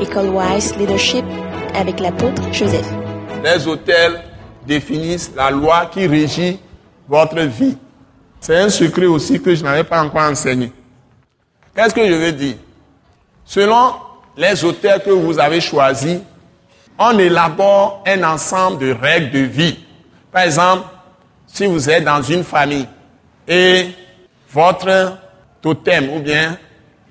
École Wise Leadership avec l'apôtre Joseph. Les hôtels définissent la loi qui régit votre vie. C'est un secret aussi que je n'avais pas encore enseigné. Qu'est-ce que je veux dire? Selon les hôtels que vous avez choisis, on élabore un ensemble de règles de vie. Par exemple, si vous êtes dans une famille et votre totem ou bien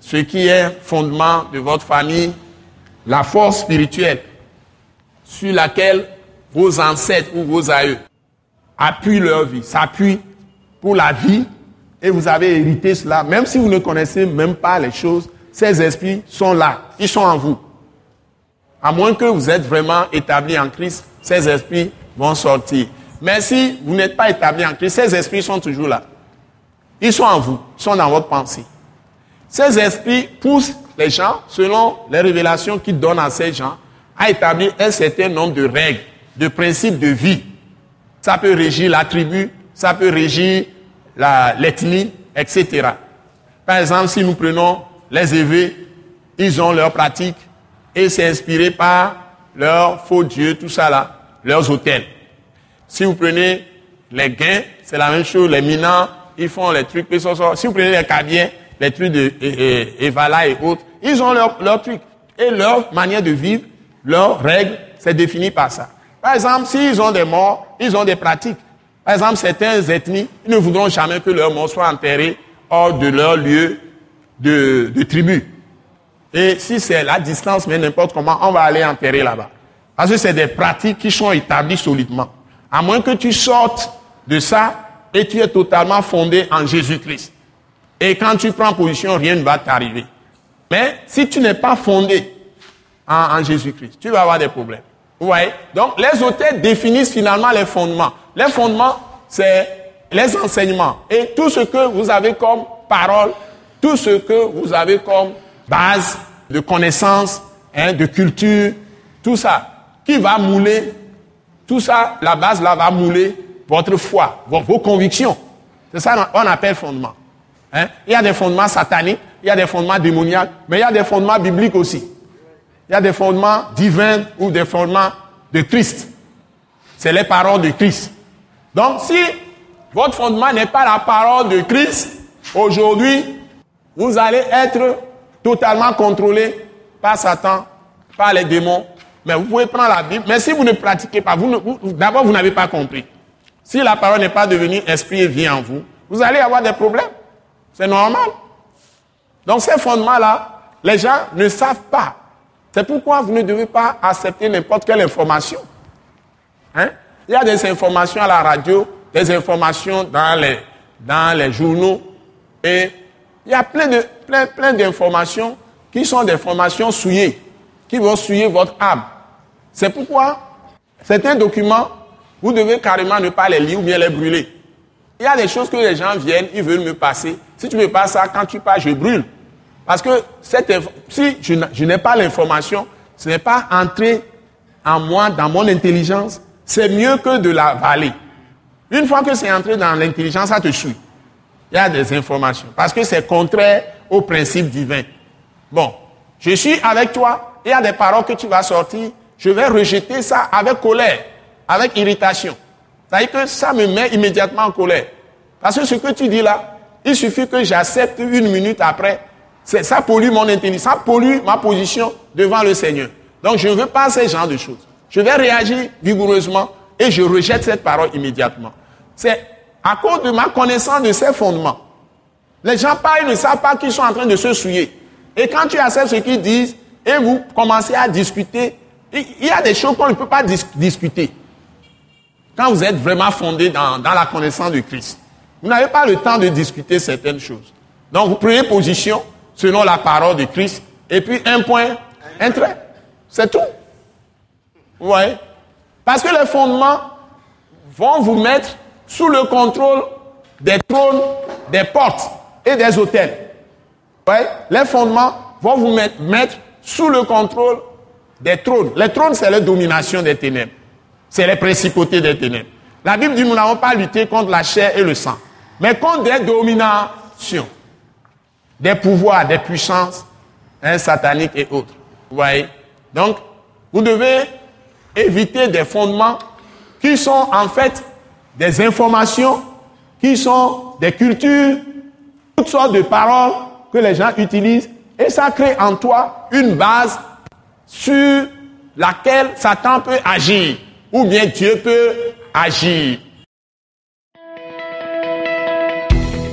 ce qui est fondement de votre famille, la force spirituelle sur laquelle vos ancêtres ou vos aïeux appuient leur vie, s'appuient pour la vie et vous avez hérité cela, même si vous ne connaissez même pas les choses, ces esprits sont là, ils sont en vous. À moins que vous êtes vraiment établi en Christ, ces esprits vont sortir. Mais si vous n'êtes pas établi en Christ, ces esprits sont toujours là. Ils sont en vous, ils sont dans votre pensée. Ces esprits poussent les gens, selon les révélations qu'ils donnent à ces gens, à établir un certain nombre de règles, de principes de vie. Ça peut régir la tribu, ça peut régir l'ethnie, etc. Par exemple, si nous prenons les évêques, ils ont leurs pratiques et c'est inspiré par leurs faux dieux, tout ça là, leurs hôtels. Si vous prenez les gains, c'est la même chose, les minants, ils font les trucs. Si vous prenez les cabiens, les trucs de Evala et autres, ils ont leurs leur trucs. Et leur manière de vivre, leurs règles, c'est défini par ça. Par exemple, s'ils ont des morts, ils ont des pratiques. Par exemple, certaines ethnies, ne voudront jamais que leurs morts soient enterrés hors de leur lieu de, de tribu. Et si c'est la distance, mais n'importe comment, on va aller enterrer là-bas. Parce que c'est des pratiques qui sont établies solidement. À moins que tu sortes de ça et tu es totalement fondé en Jésus-Christ. Et quand tu prends position, rien ne va t'arriver. Mais si tu n'es pas fondé en, Jésus-Christ, tu vas avoir des problèmes. Vous voyez? Donc les hôtels définissent finalement les fondements. Les fondements, c'est les enseignements. Et tout ce que vous avez comme parole, tout ce que vous avez comme base de connaissances, hein, de culture, tout ça, qui va mouler, tout ça, la base là va mouler votre foi, vos, convictions. C'est ça qu'on appelle fondement. Hein? Il y a des fondements sataniques, il y a des fondements démoniaques, mais il y a des fondements bibliques aussi. Il y a des fondements divins ou des fondements de Christ. C'est les paroles de Christ. Donc si votre fondement n'est pas la parole de Christ, aujourd'hui, vous allez être totalement contrôlé par Satan, par les démons. Mais vous pouvez prendre la Bible, mais si vous ne pratiquez pas, d'abord vous n'avez pas compris. Si la parole n'est pas devenue esprit et vie en vous, vous allez avoir des problèmes. C'est normal. Donc ces fondements-là, les gens ne savent pas. C'est pourquoi vous ne devez pas accepter n'importe quelle information. Hein? Il y a des informations à la radio, des informations dans les, dans les journaux, et il y a plein de plein, plein d'informations qui sont des informations souillées, qui vont souiller votre âme. C'est pourquoi certains documents, vous devez carrément ne pas les lire ou bien les brûler. Il y a des choses que les gens viennent, ils veulent me passer. Si tu me passes ça, quand tu pars, je brûle. Parce que si je n'ai pas l'information, ce n'est pas entré en moi, dans mon intelligence, c'est mieux que de la valer. Une fois que c'est entré dans l'intelligence, ça te suit. Il y a des informations. Parce que c'est contraire au principe divin. Bon, je suis avec toi, il y a des paroles que tu vas sortir, je vais rejeter ça avec colère, avec irritation. C'est-à-dire que ça me met immédiatement en colère. Parce que ce que tu dis là, il suffit que j'accepte une minute après. Ça pollue mon intelligence, ça pollue ma position devant le Seigneur. Donc je ne veux pas ce genre de choses. Je vais réagir vigoureusement et je rejette cette parole immédiatement. C'est à cause de ma connaissance de ces fondements. Les gens parlent, ils ne savent pas qu'ils sont en train de se souiller. Et quand tu acceptes ce qu'ils disent et vous commencez à discuter, il y a des choses qu'on ne peut pas discuter quand vous êtes vraiment fondé dans, la connaissance de Christ. Vous n'avez pas le temps de discuter certaines choses. Donc vous prenez position selon la parole de Christ, et puis un point, un trait. C'est tout. Vous voyez? Parce que les fondements vont vous mettre sous le contrôle des trônes, des portes et des hôtels. Ouais? Les fondements vont vous mettre, mettre sous le contrôle des trônes. Les trônes, c'est la domination des ténèbres. C'est les principautés des ténèbres. La Bible dit nous n'avons pas lutté contre la chair et le sang, mais contre des dominations, des pouvoirs, des puissances hein, sataniques et autres. Vous voyez? Donc, vous devez éviter des fondements qui sont en fait des informations, qui sont des cultures, toutes sortes de paroles que les gens utilisent, et ça crée en toi une base sur laquelle Satan peut agir, ou bien Dieu peut agir.